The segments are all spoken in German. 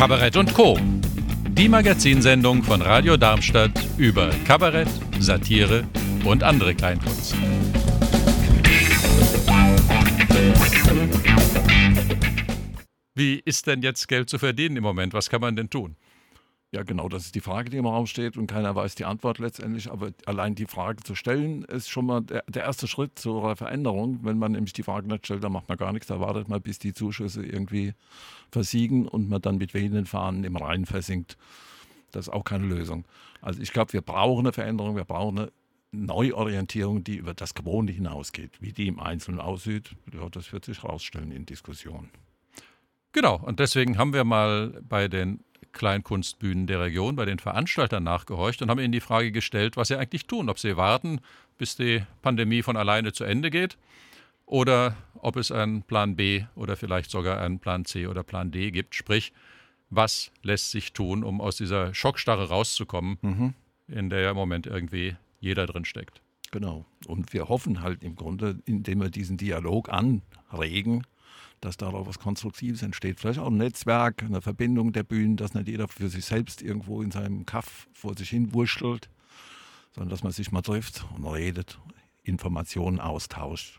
Kabarett und Co. Die Magazinsendung von Radio Darmstadt über Kabarett, Satire und andere Kleinkunst. Wie ist denn jetzt Geld zu verdienen im Moment? Was kann man denn tun? Ja, genau, das ist die Frage, die im Raum steht und keiner weiß die Antwort letztendlich. Aber allein die Frage zu stellen, ist schon mal der, der erste Schritt zur Veränderung. Wenn man nämlich die Frage nicht stellt, dann macht man gar nichts. Da wartet man, bis die Zuschüsse irgendwie versiegen und man dann mit wehenden Fahnen im Rhein versinkt. Das ist auch keine Lösung. Also ich glaube, wir brauchen eine Veränderung, wir brauchen eine Neuorientierung, die über das Gewohnte hinausgeht. Wie die im Einzelnen aussieht, ja, das wird sich herausstellen in Diskussionen. Genau, und deswegen haben wir mal bei den Kleinkunstbühnen der Region, bei den Veranstaltern nachgehorcht und haben ihnen die Frage gestellt, was sie eigentlich tun, ob sie warten, bis die Pandemie von alleine zu Ende geht oder ob es einen Plan B oder vielleicht sogar einen Plan C oder Plan D gibt. Sprich, was lässt sich tun, um aus dieser Schockstarre rauszukommen, mhm. in der ja im Moment irgendwie jeder drin steckt. Genau. Und wir hoffen halt im Grunde, indem wir diesen Dialog anregen, dass darauf was Konstruktives entsteht. Vielleicht auch ein Netzwerk, eine Verbindung der Bühnen, dass nicht jeder für sich selbst irgendwo in seinem Kaff vor sich hin wurschtelt, sondern dass man sich mal trifft und redet, Informationen austauscht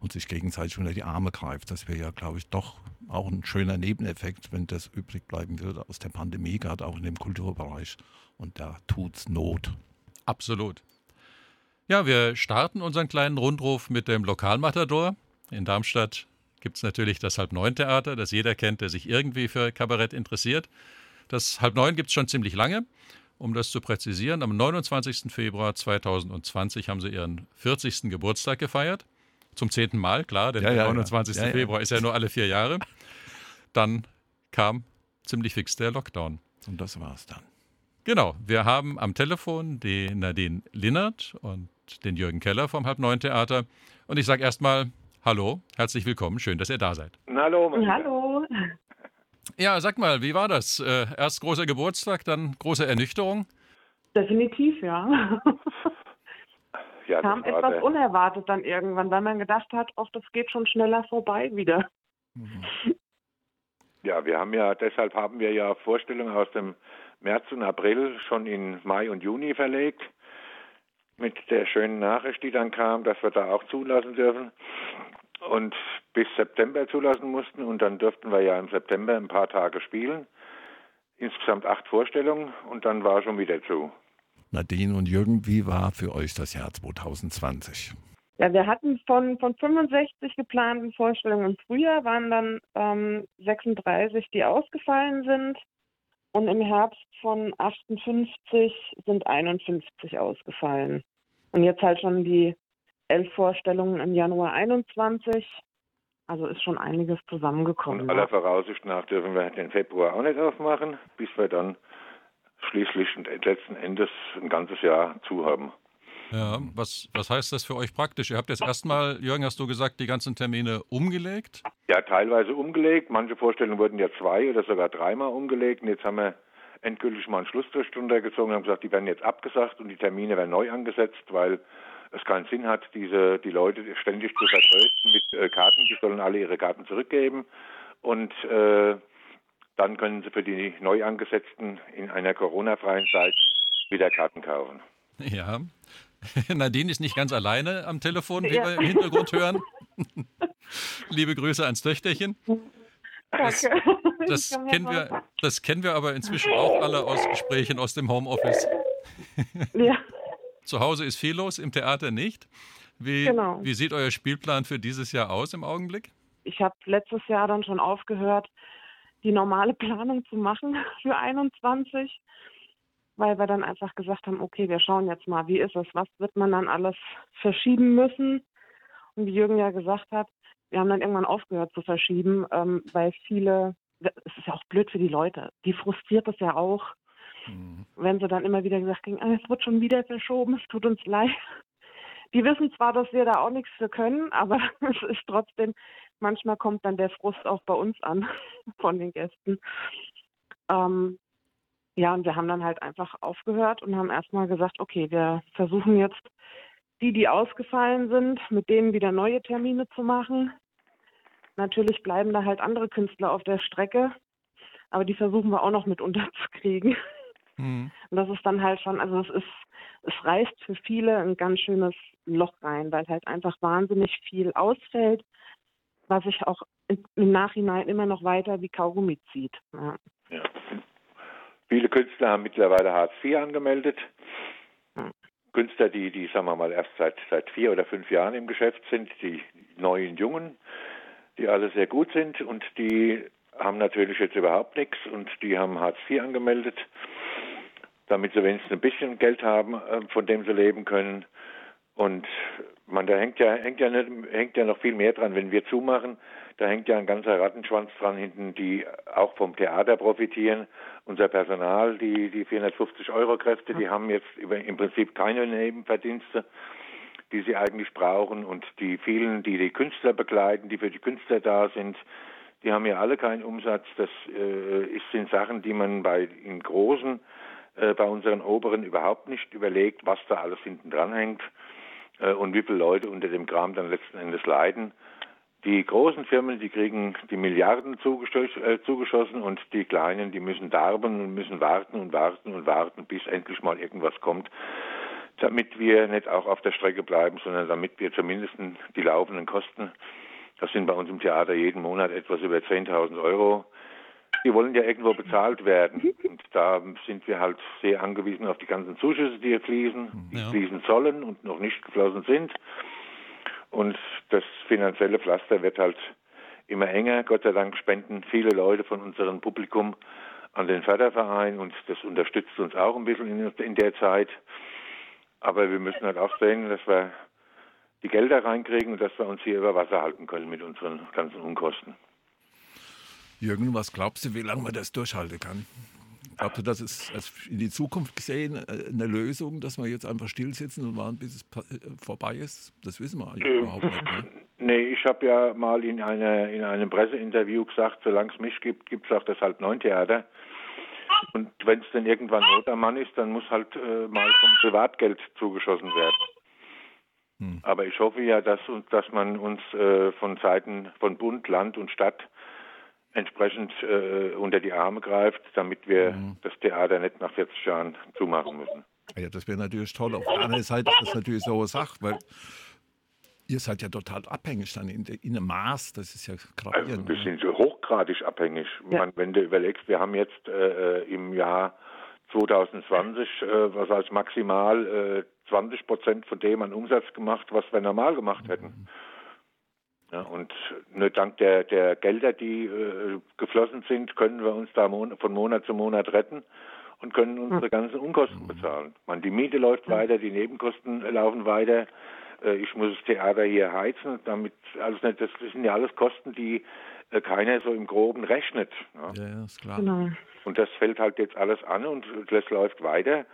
und sich gegenseitig unter die Arme greift. Das wäre ja, glaube ich, doch auch ein schöner Nebeneffekt, wenn das übrig bleiben würde aus der Pandemie, gerade auch in dem Kulturbereich. Und da tut's Not. Absolut. Ja, wir starten unseren kleinen Rundruf mit dem Lokalmatador. In Darmstadt gibt es natürlich das Halb-Neun-Theater, das jeder kennt, der sich irgendwie für Kabarett interessiert. Das Halb-Neun gibt es schon ziemlich lange. Um das zu präzisieren, am 29. Februar 2020 haben sie ihren 40. Geburtstag gefeiert. Zum zehnten Mal, klar, denn ja, der 29. Ja, ja. Februar ist ja nur alle vier Jahre. Dann kam ziemlich fix der Lockdown. Und das war's dann. Genau, wir haben am Telefon den Nadine Linnert und den Jürgen Keller vom Halb-Neun-Theater. Und ich sage erstmal Hallo, herzlich willkommen, schön, dass ihr da seid. Hallo. Hallo. Ja, sag mal, wie war das? Äh, erst großer Geburtstag, dann große Ernüchterung? Definitiv, ja. ja Kam etwas der... unerwartet dann irgendwann, weil man gedacht hat, ach, das geht schon schneller vorbei wieder. Mhm. Ja, wir haben ja, deshalb haben wir ja Vorstellungen aus dem März und April schon in Mai und Juni verlegt mit der schönen Nachricht, die dann kam, dass wir da auch zulassen dürfen und bis September zulassen mussten und dann durften wir ja im September ein paar Tage spielen. Insgesamt acht Vorstellungen und dann war schon wieder zu. Nadine und Jürgen, wie war für euch das Jahr 2020? Ja, wir hatten von, von 65 geplanten Vorstellungen im Frühjahr, waren dann ähm, 36, die ausgefallen sind. Und im Herbst von 58 sind 51 ausgefallen. Und jetzt halt schon die elf Vorstellungen im Januar 21. Also ist schon einiges zusammengekommen. Und aller Voraussicht nach dürfen wir den Februar auch nicht aufmachen, bis wir dann schließlich und letzten Endes ein ganzes Jahr zu haben. Ja, was, was heißt das für euch praktisch? Ihr habt jetzt erstmal, Jürgen, hast du gesagt, die ganzen Termine umgelegt? Ja, teilweise umgelegt. Manche Vorstellungen wurden ja zwei oder sogar dreimal umgelegt. Und jetzt haben wir endgültig mal einen Schlussstrich drunter gezogen und haben gesagt, die werden jetzt abgesagt und die Termine werden neu angesetzt, weil es keinen Sinn hat, diese, die Leute ständig zu vertrösten mit äh, Karten. Die sollen alle ihre Karten zurückgeben. Und äh, dann können sie für die neu angesetzten in einer Corona-freien Zeit wieder Karten kaufen. Ja, Nadine ist nicht ganz alleine am Telefon, wie ja. wir im Hintergrund hören. Liebe Grüße ans Töchterchen. Das, das kennen wir, das kennen wir aber inzwischen auch alle aus Gesprächen aus dem Homeoffice. Ja. Zu Hause ist viel los, im Theater nicht. Wie, genau. wie sieht euer Spielplan für dieses Jahr aus im Augenblick? Ich habe letztes Jahr dann schon aufgehört, die normale Planung zu machen für 21 weil wir dann einfach gesagt haben, okay, wir schauen jetzt mal, wie ist es, was wird man dann alles verschieben müssen. Und wie Jürgen ja gesagt hat, wir haben dann irgendwann aufgehört zu verschieben, ähm, weil viele, es ist ja auch blöd für die Leute, die frustriert es ja auch, mhm. wenn sie dann immer wieder gesagt haben, ah, es wird schon wieder verschoben, es tut uns leid. Die wissen zwar, dass wir da auch nichts für können, aber es ist trotzdem, manchmal kommt dann der Frust auch bei uns an von den Gästen. Ähm, ja, und wir haben dann halt einfach aufgehört und haben erstmal gesagt, okay, wir versuchen jetzt die, die ausgefallen sind, mit denen wieder neue Termine zu machen. Natürlich bleiben da halt andere Künstler auf der Strecke. aber die versuchen wir auch noch mit unterzukriegen. Mhm. Und das ist dann halt schon, also es ist, es reißt für viele ein ganz schönes Loch rein, weil halt einfach wahnsinnig viel ausfällt, was sich auch im Nachhinein immer noch weiter wie Kaugummi zieht. Ja. ja. Viele Künstler haben mittlerweile Hartz IV angemeldet. Künstler, die, die, sagen wir mal, erst seit, seit vier oder fünf Jahren im Geschäft sind, die neuen Jungen, die alle sehr gut sind und die haben natürlich jetzt überhaupt nichts und die haben Hartz IV angemeldet, damit sie wenigstens ein bisschen Geld haben, äh, von dem sie leben können. Und man, da hängt ja, hängt ja, nicht, hängt ja noch viel mehr dran, wenn wir zumachen. Da hängt ja ein ganzer Rattenschwanz dran hinten, die auch vom Theater profitieren. Unser Personal, die, die 450 Euro Kräfte, die haben jetzt im Prinzip keine Nebenverdienste, die sie eigentlich brauchen. Und die vielen, die die Künstler begleiten, die für die Künstler da sind, die haben ja alle keinen Umsatz. Das äh, sind Sachen, die man bei in großen, äh, bei unseren Oberen überhaupt nicht überlegt, was da alles hinten dran hängt äh, und wie viele Leute unter dem Kram dann letzten Endes leiden. Die großen Firmen, die kriegen die Milliarden äh, zugeschossen und die kleinen, die müssen darben und müssen warten und warten und warten, bis endlich mal irgendwas kommt, damit wir nicht auch auf der Strecke bleiben, sondern damit wir zumindest die laufenden Kosten, das sind bei uns im Theater jeden Monat etwas über 10.000 Euro, die wollen ja irgendwo bezahlt werden. Und da sind wir halt sehr angewiesen auf die ganzen Zuschüsse, die hier fließen, die ja. fließen sollen und noch nicht geflossen sind. Und das finanzielle Pflaster wird halt immer enger. Gott sei Dank spenden viele Leute von unserem Publikum an den Förderverein und das unterstützt uns auch ein bisschen in, in der Zeit. Aber wir müssen halt auch sehen, dass wir die Gelder reinkriegen und dass wir uns hier über Wasser halten können mit unseren ganzen Unkosten. Jürgen, was glaubst du, wie lange man das durchhalten kann? Glaubst du, das ist in die Zukunft gesehen äh, eine Lösung, dass wir jetzt einfach stillsitzen und warten, bis es äh, vorbei ist? Das wissen wir eigentlich äh, überhaupt nicht. Ne? Nee, ich habe ja mal in, eine, in einem Presseinterview gesagt, solange es mich gibt, gibt es auch das halt neun Theater. Und wenn es dann irgendwann Not am Mann ist, dann muss halt äh, mal vom Privatgeld zugeschossen werden. Hm. Aber ich hoffe ja, dass, dass man uns äh, von Seiten von Bund, Land und Stadt entsprechend äh, unter die Arme greift, damit wir mhm. das Theater nicht nach 40 Jahren zumachen müssen. Ja, das wäre natürlich toll. Auf der anderen Seite ist das natürlich so eine Sache, weil ihr seid ja total abhängig dann in, in einem Maß, das ist ja gravierend. Also wir sind so hochgradig abhängig. Ja. Man, wenn du überlegst, wir haben jetzt äh, äh im Jahr 2020, äh, was als maximal äh, 20 Prozent von dem an Umsatz gemacht, was wir normal gemacht hätten. Mhm. Ja, und nur dank der, der Gelder, die äh, geflossen sind, können wir uns da mon von Monat zu Monat retten und können unsere ganzen Unkosten bezahlen. Man, die Miete läuft weiter, die Nebenkosten laufen weiter. Äh, ich muss das Theater hier heizen, damit nicht, das sind ja alles Kosten, die keiner so im Groben rechnet. Ja, ja ist klar. Genau. Und das fällt halt jetzt alles an und das läuft weiter.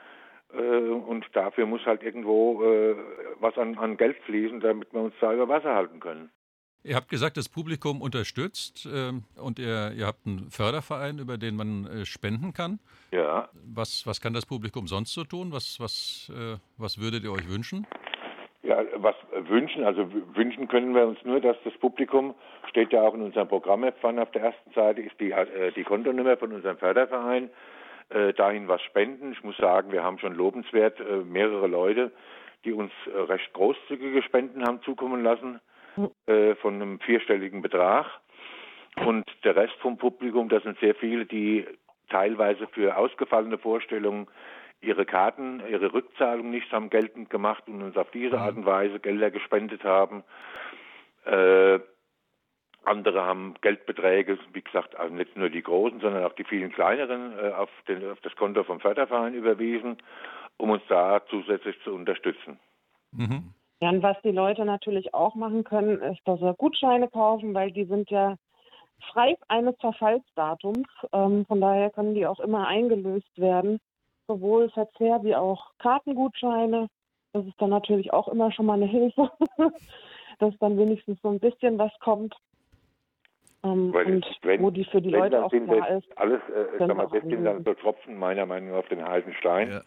Äh, und dafür muss halt irgendwo äh, was an, an Geld fließen, damit wir uns da über Wasser halten können. Ihr habt gesagt, das Publikum unterstützt äh, und ihr, ihr, habt einen Förderverein, über den man äh, spenden kann. Ja. Was, was kann das Publikum sonst so tun? Was, was, äh, was würdet ihr euch wünschen? Ja, was wünschen, also wünschen können wir uns nur, dass das Publikum, steht ja auch in unserem Programmempfang auf der ersten Seite, ist die, äh, die Kontonummer von unserem Förderverein, äh, dahin was spenden. Ich muss sagen, wir haben schon lobenswert äh, mehrere Leute, die uns recht großzügige Spenden haben zukommen lassen äh, von einem vierstelligen Betrag. Und der Rest vom Publikum, das sind sehr viele, die teilweise für ausgefallene Vorstellungen ihre Karten, ihre Rückzahlung nicht haben geltend gemacht und uns auf diese Art und Weise Gelder gespendet haben. Äh, andere haben Geldbeträge, wie gesagt, also nicht nur die großen, sondern auch die vielen kleineren äh, auf, den, auf, das Konto vom Förderverein überwiesen, um uns da zusätzlich zu unterstützen. Mhm. Ja, und was die Leute natürlich auch machen können, ist, dass sie Gutscheine kaufen, weil die sind ja frei eines Verfallsdatums. Ähm, von daher können die auch immer eingelöst werden, sowohl Verzehr wie auch Kartengutscheine. Das ist dann natürlich auch immer schon mal eine Hilfe, dass dann wenigstens so ein bisschen was kommt. Ähm, und wenn, wo die für die Leute auch klar ist. Alles, äh, sag mal, das sind dann so Tropfen meiner Meinung nach auf den heißen Stein. Ja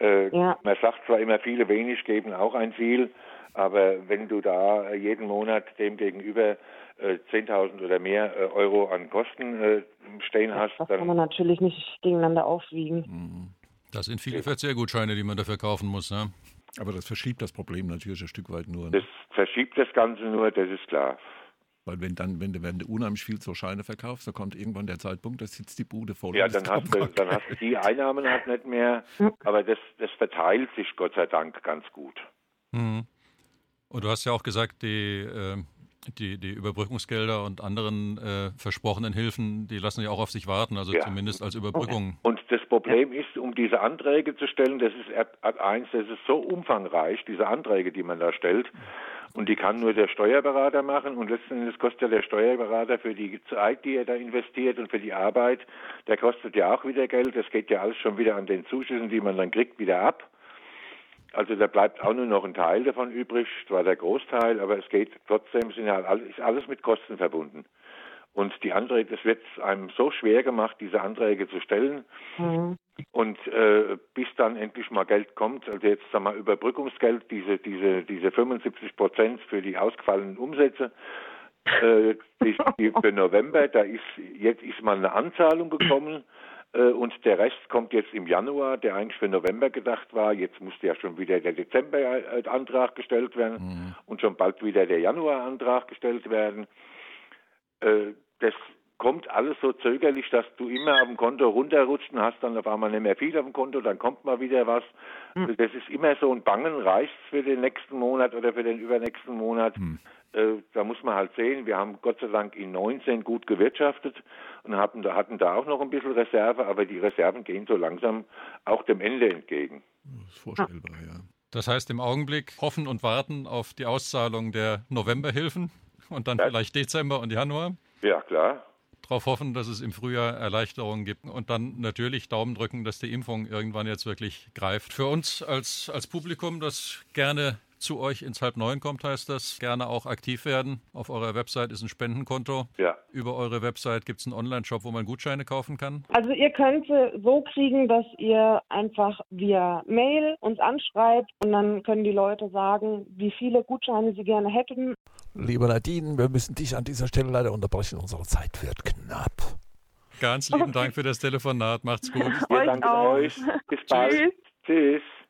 Äh, ja. Man sagt zwar immer, viele wenig geben auch ein viel, aber wenn du da jeden Monat dem gegenüber äh, 10.000 oder mehr äh, Euro an Kosten äh, stehen hast, das dann kann man natürlich nicht gegeneinander aufwiegen. Mhm. Das sind viele Verzehrgutscheine, die man dafür kaufen muss. Ne? Aber das verschiebt das Problem natürlich ein Stück weit nur. Das verschiebt das Ganze nur, das ist klar. Weil wenn dann, wenn du, wenn du unheimlich viel zur Scheine verkaufst, dann kommt irgendwann der Zeitpunkt, da sitzt die Bude voll. Ja, dann hast, du, dann hast du die Einnahmen halt nicht mehr, aber das, das verteilt sich Gott sei Dank ganz gut. Mhm. Und du hast ja auch gesagt, die, äh, die, die Überbrückungsgelder und anderen äh, versprochenen Hilfen, die lassen ja auch auf sich warten, also ja. zumindest als Überbrückung. Und das Problem ist, um diese Anträge zu stellen, das ist Art 1, das ist so umfangreich, diese Anträge, die man da stellt. Und die kann nur der Steuerberater machen und letzten Endes kostet ja der Steuerberater für die Zeit, die er da investiert und für die Arbeit, der kostet ja auch wieder Geld. Das geht ja alles schon wieder an den Zuschüssen, die man dann kriegt, wieder ab. Also da bleibt auch nur noch ein Teil davon übrig, zwar der Großteil, aber es geht trotzdem, sind ja alles, ist alles mit Kosten verbunden. Und die Anträge, es wird einem so schwer gemacht, diese Anträge zu stellen. Mhm. Und äh, bis dann endlich mal Geld kommt, also jetzt sagen wir Überbrückungsgeld, diese, diese, diese 75 Prozent für die ausgefallenen Umsätze, äh, die, die für November, da ist jetzt ist mal eine Anzahlung gekommen und der Rest kommt jetzt im Januar, der eigentlich für November gedacht war. Jetzt musste ja schon wieder der Dezember-Antrag gestellt werden mhm. und schon bald wieder der Januar-Antrag gestellt werden. Äh, das kommt alles so zögerlich, dass du immer auf dem Konto runterrutscht und hast dann auf einmal nicht mehr viel auf dem Konto, dann kommt mal wieder was. Mhm. Das ist immer so ein Bangen, reicht es für den nächsten Monat oder für den übernächsten Monat. Mhm. Äh, da muss man halt sehen, wir haben Gott sei Dank in 19 gut gewirtschaftet und hatten da, hatten da auch noch ein bisschen Reserve, aber die Reserven gehen so langsam auch dem Ende entgegen. Das ist vorstellbar, ja. Das heißt im Augenblick hoffen und warten auf die Auszahlung der Novemberhilfen und dann ja. vielleicht Dezember und Januar? Ja, klar darauf hoffen, dass es im Frühjahr Erleichterungen gibt und dann natürlich Daumen drücken, dass die Impfung irgendwann jetzt wirklich greift. Für uns als, als Publikum, das gerne zu euch ins Halb Neun kommt, heißt das. Gerne auch aktiv werden. Auf eurer Website ist ein Spendenkonto. Ja. Über eure Website gibt es einen Online-Shop, wo man Gutscheine kaufen kann. Also ihr könnt so kriegen, dass ihr einfach via Mail uns anschreibt und dann können die Leute sagen, wie viele Gutscheine sie gerne hätten. Lieber Nadine, wir müssen dich an dieser Stelle leider unterbrechen. Unsere Zeit wird knapp. Ganz lieben Dank für das Telefonat. Macht's gut. Vielen Dank euch. Bis bald. Tschüss. Tschüss.